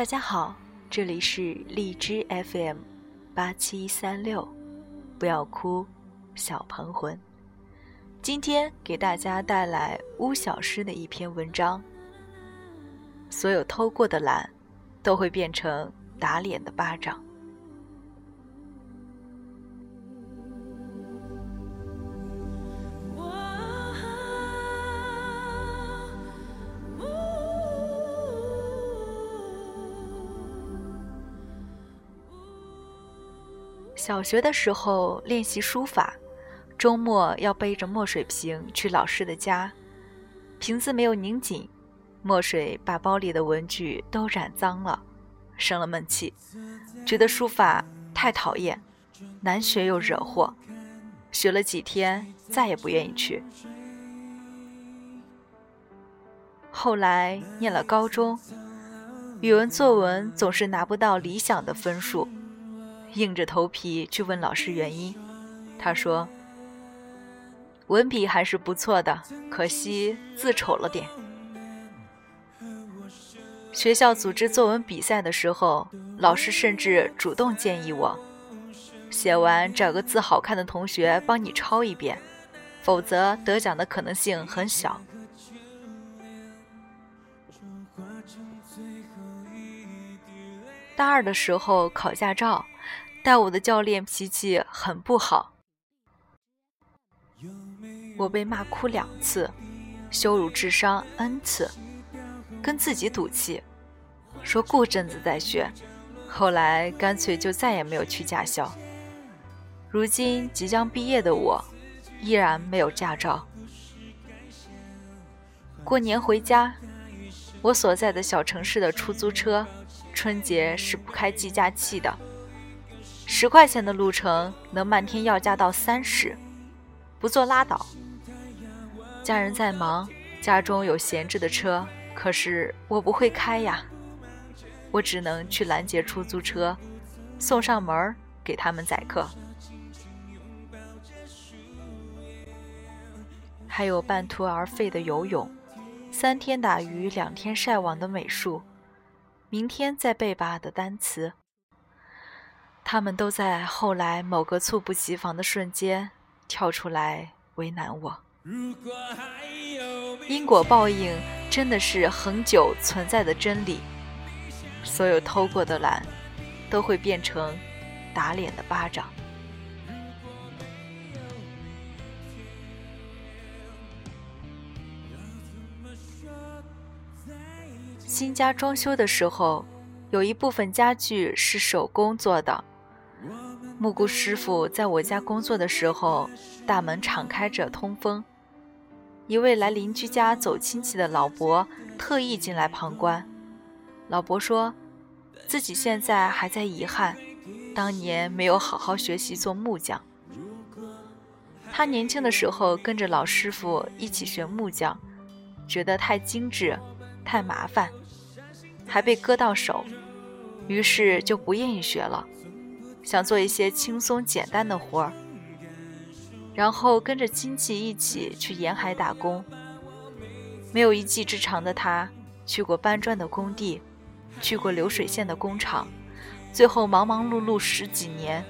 大家好，这里是荔枝 FM 八七三六，不要哭，小鹏魂。今天给大家带来巫小诗的一篇文章。所有偷过的懒，都会变成打脸的巴掌。小学的时候练习书法，周末要背着墨水瓶去老师的家，瓶子没有拧紧，墨水把包里的文具都染脏了，生了闷气，觉得书法太讨厌，难学又惹祸，学了几天再也不愿意去。后来念了高中，语文作文总是拿不到理想的分数。硬着头皮去问老师原因，他说：“文笔还是不错的，可惜字丑了点。”学校组织作文比赛的时候，老师甚至主动建议我，写完找个字好看的同学帮你抄一遍，否则得奖的可能性很小。大二的时候考驾照。带我的教练脾气很不好，我被骂哭两次，羞辱智商 n 次，跟自己赌气，说过阵子再学。后来干脆就再也没有去驾校。如今即将毕业的我，依然没有驾照。过年回家，我所在的小城市的出租车，春节是不开计价器的。十块钱的路程能漫天要价到三十，不坐拉倒。家人在忙，家中有闲置的车，可是我不会开呀，我只能去拦截出租车，送上门儿给他们载客。还有半途而废的游泳，三天打鱼两天晒网的美术，明天再背吧的单词。他们都在后来某个猝不及防的瞬间跳出来为难我。因果报应真的是恒久存在的真理。所有偷过的懒，都会变成打脸的巴掌。新家装修的时候，有一部分家具是手工做的。木工师傅在我家工作的时候，大门敞开着通风。一位来邻居家走亲戚的老伯特意进来旁观。老伯说，自己现在还在遗憾，当年没有好好学习做木匠。他年轻的时候跟着老师傅一起学木匠，觉得太精致，太麻烦，还被割到手，于是就不愿意学了。想做一些轻松简单的活儿，然后跟着亲戚一起去沿海打工。没有一技之长的他，去过搬砖的工地，去过流水线的工厂，最后忙忙碌碌十几年，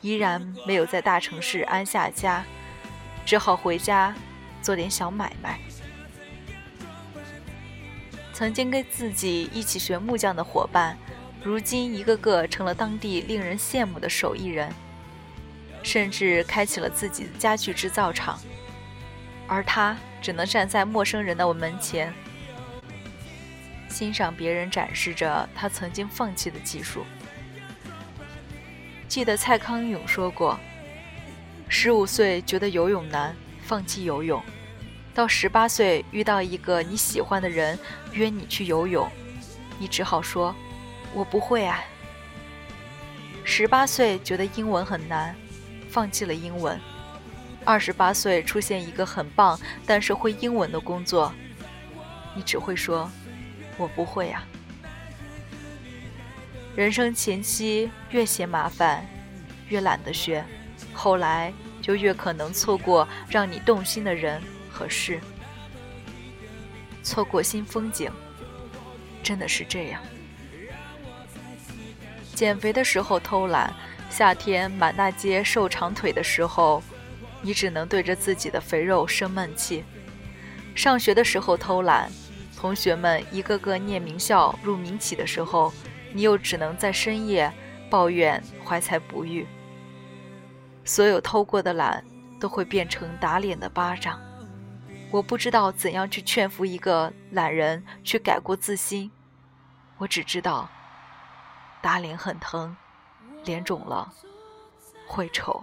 依然没有在大城市安下家，只好回家做点小买卖。曾经跟自己一起学木匠的伙伴。如今，一个个成了当地令人羡慕的手艺人，甚至开启了自己的家具制造厂，而他只能站在陌生人的门前，欣赏别人展示着他曾经放弃的技术。记得蔡康永说过：“十五岁觉得游泳难，放弃游泳；到十八岁遇到一个你喜欢的人约你去游泳，你只好说。”我不会啊。十八岁觉得英文很难，放弃了英文。二十八岁出现一个很棒但是会英文的工作，你只会说：“我不会啊。”人生前期越嫌麻烦，越懒得学，后来就越可能错过让你动心的人和事，错过新风景，真的是这样。减肥的时候偷懒，夏天满大街瘦长腿的时候，你只能对着自己的肥肉生闷气；上学的时候偷懒，同学们一个个念名校入名企的时候，你又只能在深夜抱怨怀才不遇。所有偷过的懒，都会变成打脸的巴掌。我不知道怎样去劝服一个懒人去改过自新，我只知道。打脸很疼，脸肿了会丑。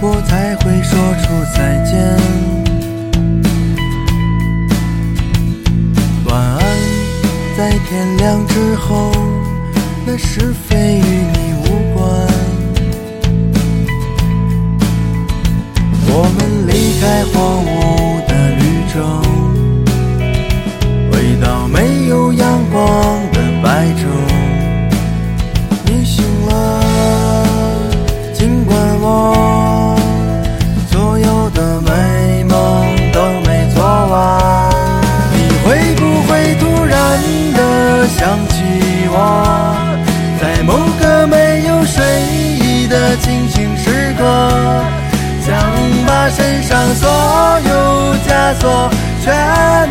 我才会说出再见。晚安，在天亮之后，那是非与你无关。我们离开荒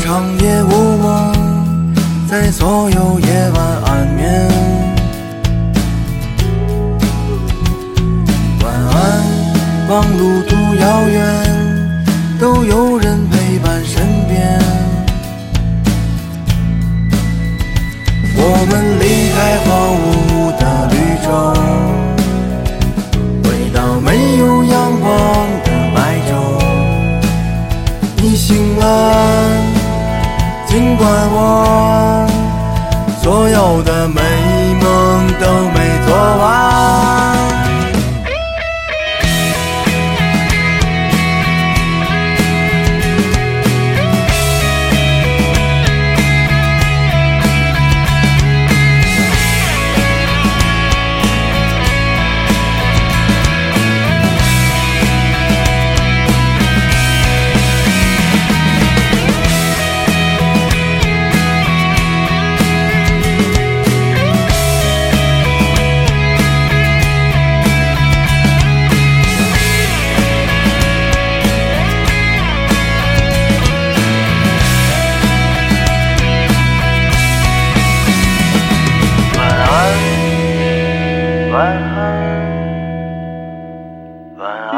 长夜无梦，在所有夜晚安眠。晚安，望路途遥远，都有人陪伴身边。我们离开荒芜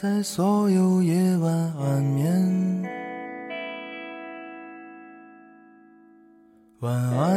在所有夜晚安眠。晚安，